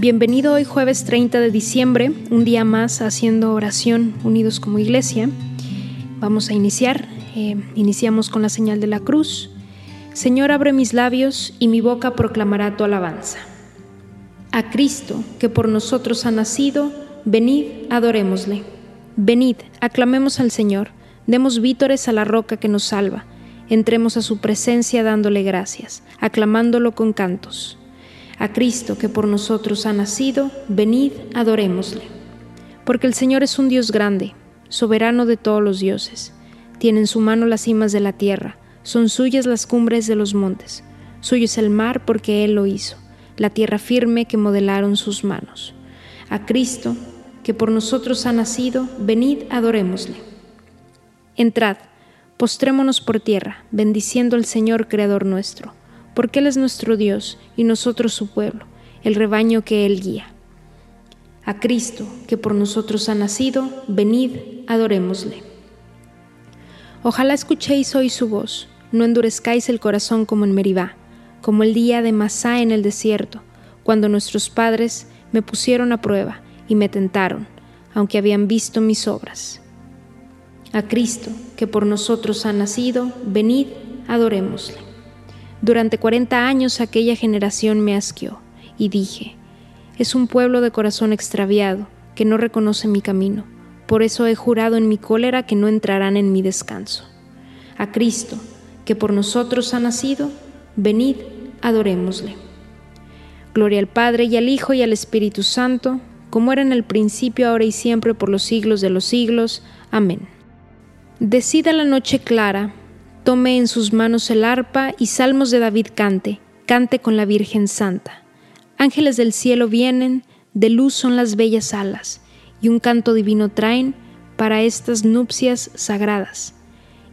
Bienvenido hoy jueves 30 de diciembre, un día más haciendo oración unidos como iglesia. Vamos a iniciar. Eh, iniciamos con la señal de la cruz. Señor, abre mis labios y mi boca proclamará tu alabanza. A Cristo, que por nosotros ha nacido, venid, adorémosle. Venid, aclamemos al Señor, demos vítores a la roca que nos salva, entremos a su presencia dándole gracias, aclamándolo con cantos a Cristo que por nosotros ha nacido, venid, adorémosle. Porque el Señor es un Dios grande, soberano de todos los dioses. Tiene en su mano las cimas de la tierra, son suyas las cumbres de los montes. Suyo es el mar porque Él lo hizo, la tierra firme que modelaron sus manos. A Cristo, que por nosotros ha nacido, venid, adorémosle. Entrad, postrémonos por tierra, bendiciendo al Señor Creador nuestro porque Él es nuestro Dios y nosotros su pueblo, el rebaño que Él guía. A Cristo, que por nosotros ha nacido, venid, adorémosle. Ojalá escuchéis hoy su voz, no endurezcáis el corazón como en Meribá, como el día de Masá en el desierto, cuando nuestros padres me pusieron a prueba y me tentaron, aunque habían visto mis obras. A Cristo, que por nosotros ha nacido, venid, adorémosle. Durante cuarenta años aquella generación me asqueó, y dije, es un pueblo de corazón extraviado, que no reconoce mi camino, por eso he jurado en mi cólera que no entrarán en mi descanso. A Cristo, que por nosotros ha nacido, venid, adorémosle. Gloria al Padre y al Hijo y al Espíritu Santo, como era en el principio, ahora y siempre, por los siglos de los siglos. Amén. Decida la noche clara, tome en sus manos el arpa y salmos de David cante, cante con la Virgen Santa. Ángeles del cielo vienen, de luz son las bellas alas, y un canto divino traen para estas nupcias sagradas.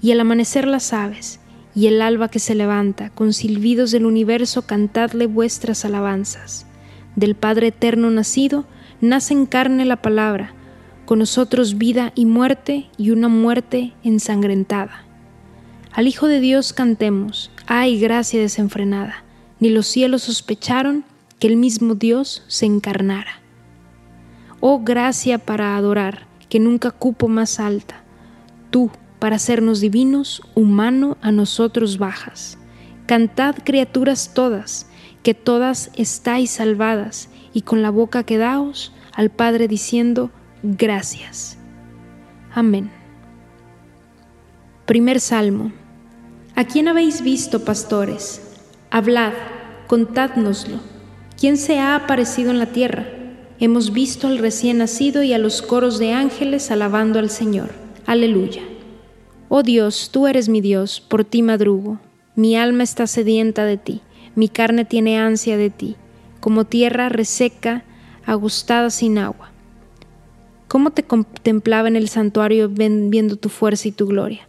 Y al amanecer las aves, y el alba que se levanta, con silbidos del universo cantadle vuestras alabanzas. Del Padre eterno nacido, nace en carne la palabra, con nosotros vida y muerte y una muerte ensangrentada. Al Hijo de Dios cantemos, ay gracia desenfrenada, ni los cielos sospecharon que el mismo Dios se encarnara. Oh gracia para adorar, que nunca cupo más alta, tú, para hacernos divinos, humano a nosotros bajas. Cantad criaturas todas, que todas estáis salvadas, y con la boca quedaos al Padre diciendo, gracias. Amén. Primer Salmo. ¿A quién habéis visto, pastores? Hablad, contádnoslo. ¿Quién se ha aparecido en la tierra? Hemos visto al recién nacido y a los coros de ángeles alabando al Señor. Aleluya. Oh Dios, tú eres mi Dios, por ti madrugo. Mi alma está sedienta de ti, mi carne tiene ansia de ti, como tierra reseca, agustada sin agua. ¿Cómo te contemplaba en el santuario viendo tu fuerza y tu gloria?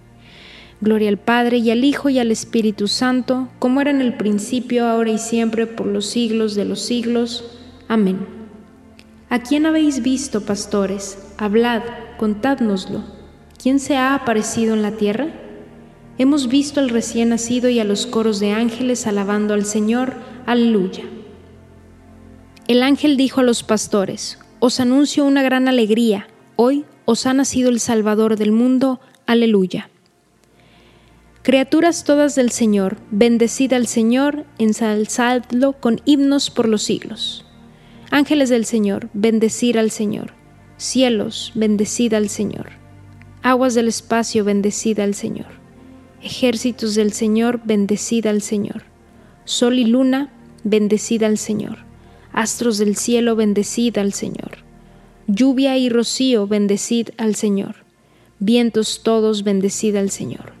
Gloria al Padre y al Hijo y al Espíritu Santo, como era en el principio, ahora y siempre, por los siglos de los siglos. Amén. ¿A quién habéis visto, pastores? Hablad, contádnoslo. ¿Quién se ha aparecido en la tierra? Hemos visto al recién nacido y a los coros de ángeles alabando al Señor. Aleluya. El ángel dijo a los pastores, Os anuncio una gran alegría, hoy os ha nacido el Salvador del mundo. Aleluya. Criaturas todas del Señor, bendecid al Señor, ensalzadlo con himnos por los siglos. Ángeles del Señor, bendecid al Señor. Cielos, bendecid al Señor. Aguas del espacio, bendecid al Señor. Ejércitos del Señor, bendecid al Señor. Sol y luna, bendecid al Señor. Astros del cielo, bendecid al Señor. Lluvia y rocío, bendecid al Señor. Vientos todos, bendecid al Señor.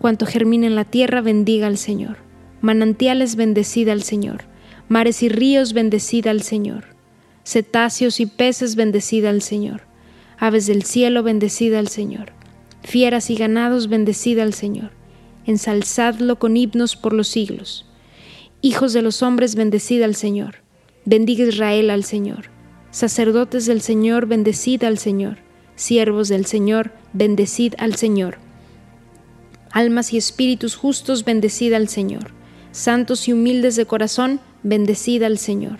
Cuanto germina en la tierra, bendiga al Señor. Manantiales, bendecida al Señor. Mares y ríos, bendecida al Señor. Cetáceos y peces, bendecida al Señor. Aves del cielo, bendecida al Señor. Fieras y ganados, bendecida al Señor. Ensalzadlo con himnos por los siglos. Hijos de los hombres, bendecida al Señor. Bendiga Israel al Señor. Sacerdotes del Señor, bendecida al Señor. Siervos del Señor, bendecid al Señor. Almas y espíritus justos, bendecida al Señor. Santos y humildes de corazón, bendecida al Señor.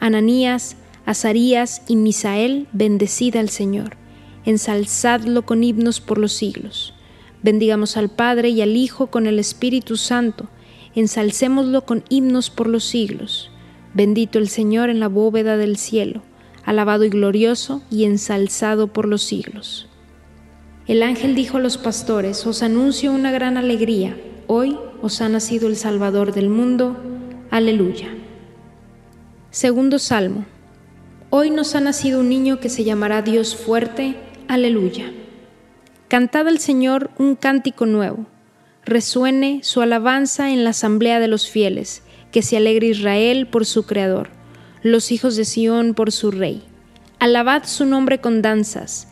Ananías, Azarías y Misael, bendecida al Señor. Ensalzadlo con himnos por los siglos. Bendigamos al Padre y al Hijo con el Espíritu Santo. Ensalcémoslo con himnos por los siglos. Bendito el Señor en la bóveda del cielo, alabado y glorioso y ensalzado por los siglos. El ángel dijo a los pastores, os anuncio una gran alegría, hoy os ha nacido el Salvador del mundo, aleluya. Segundo Salmo. Hoy nos ha nacido un niño que se llamará Dios fuerte, aleluya. Cantad al Señor un cántico nuevo, resuene su alabanza en la asamblea de los fieles, que se alegre Israel por su Creador, los hijos de Sión por su Rey. Alabad su nombre con danzas,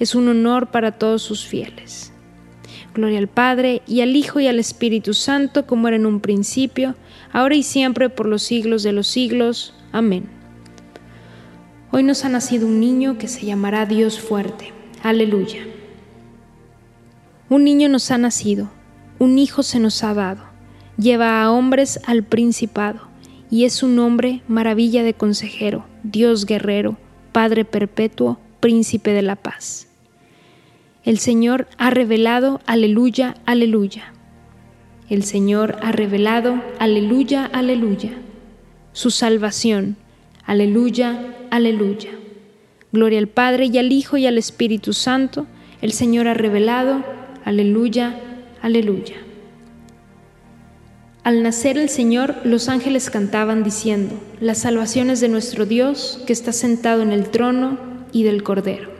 es un honor para todos sus fieles. Gloria al Padre, y al Hijo, y al Espíritu Santo, como era en un principio, ahora y siempre, por los siglos de los siglos. Amén. Hoy nos ha nacido un niño que se llamará Dios fuerte. Aleluya. Un niño nos ha nacido, un hijo se nos ha dado, lleva a hombres al principado, y es un hombre maravilla de consejero, Dios guerrero, Padre perpetuo, príncipe de la paz. El Señor ha revelado, aleluya, aleluya. El Señor ha revelado, aleluya, aleluya. Su salvación, aleluya, aleluya. Gloria al Padre y al Hijo y al Espíritu Santo. El Señor ha revelado, aleluya, aleluya. Al nacer el Señor, los ángeles cantaban diciendo, las salvaciones de nuestro Dios que está sentado en el trono y del Cordero.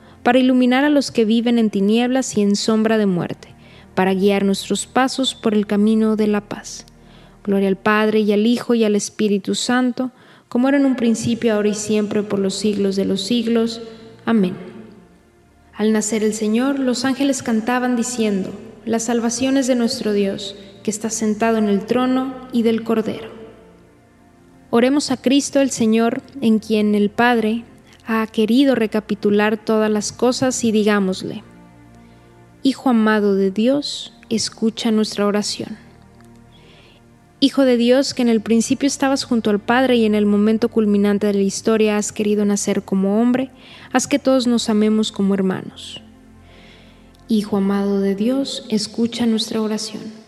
para iluminar a los que viven en tinieblas y en sombra de muerte, para guiar nuestros pasos por el camino de la paz. Gloria al Padre y al Hijo y al Espíritu Santo, como era en un principio, ahora y siempre, por los siglos de los siglos. Amén. Al nacer el Señor, los ángeles cantaban diciendo, La salvación es de nuestro Dios que está sentado en el trono y del Cordero. Oremos a Cristo el Señor, en quien el Padre ha querido recapitular todas las cosas y digámosle, Hijo amado de Dios, escucha nuestra oración. Hijo de Dios, que en el principio estabas junto al Padre y en el momento culminante de la historia has querido nacer como hombre, haz que todos nos amemos como hermanos. Hijo amado de Dios, escucha nuestra oración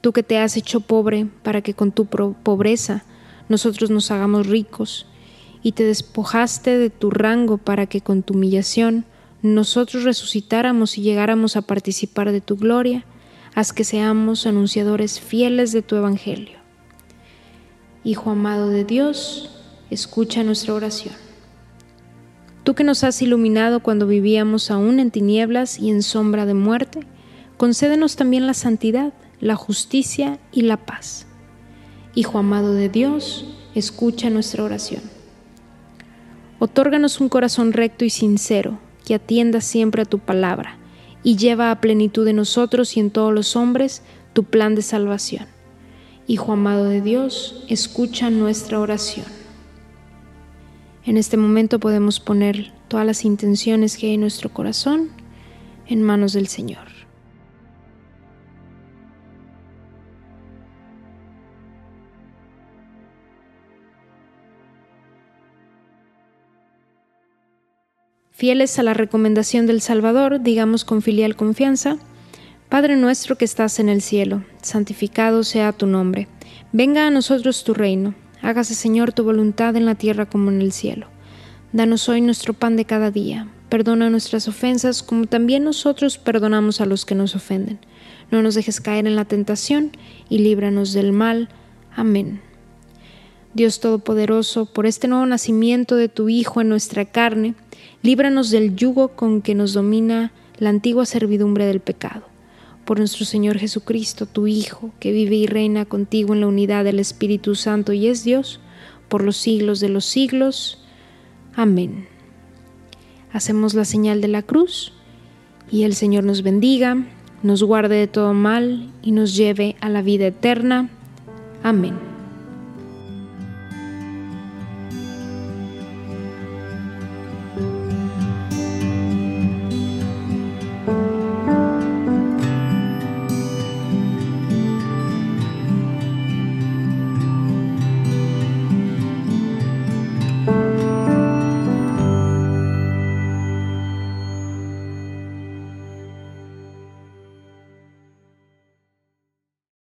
tú que te has hecho pobre para que con tu pobreza nosotros nos hagamos ricos, y te despojaste de tu rango para que con tu humillación nosotros resucitáramos y llegáramos a participar de tu gloria, haz que seamos anunciadores fieles de tu Evangelio. Hijo amado de Dios, escucha nuestra oración. Tú que nos has iluminado cuando vivíamos aún en tinieblas y en sombra de muerte, concédenos también la santidad la justicia y la paz. Hijo amado de Dios, escucha nuestra oración. Otórganos un corazón recto y sincero, que atienda siempre a tu palabra, y lleva a plenitud en nosotros y en todos los hombres tu plan de salvación. Hijo amado de Dios, escucha nuestra oración. En este momento podemos poner todas las intenciones que hay en nuestro corazón en manos del Señor. Fieles a la recomendación del Salvador, digamos con filial confianza, Padre nuestro que estás en el cielo, santificado sea tu nombre. Venga a nosotros tu reino. Hágase Señor tu voluntad en la tierra como en el cielo. Danos hoy nuestro pan de cada día. Perdona nuestras ofensas como también nosotros perdonamos a los que nos ofenden. No nos dejes caer en la tentación y líbranos del mal. Amén. Dios Todopoderoso, por este nuevo nacimiento de tu Hijo en nuestra carne, líbranos del yugo con que nos domina la antigua servidumbre del pecado. Por nuestro Señor Jesucristo, tu Hijo, que vive y reina contigo en la unidad del Espíritu Santo y es Dios, por los siglos de los siglos. Amén. Hacemos la señal de la cruz y el Señor nos bendiga, nos guarde de todo mal y nos lleve a la vida eterna. Amén.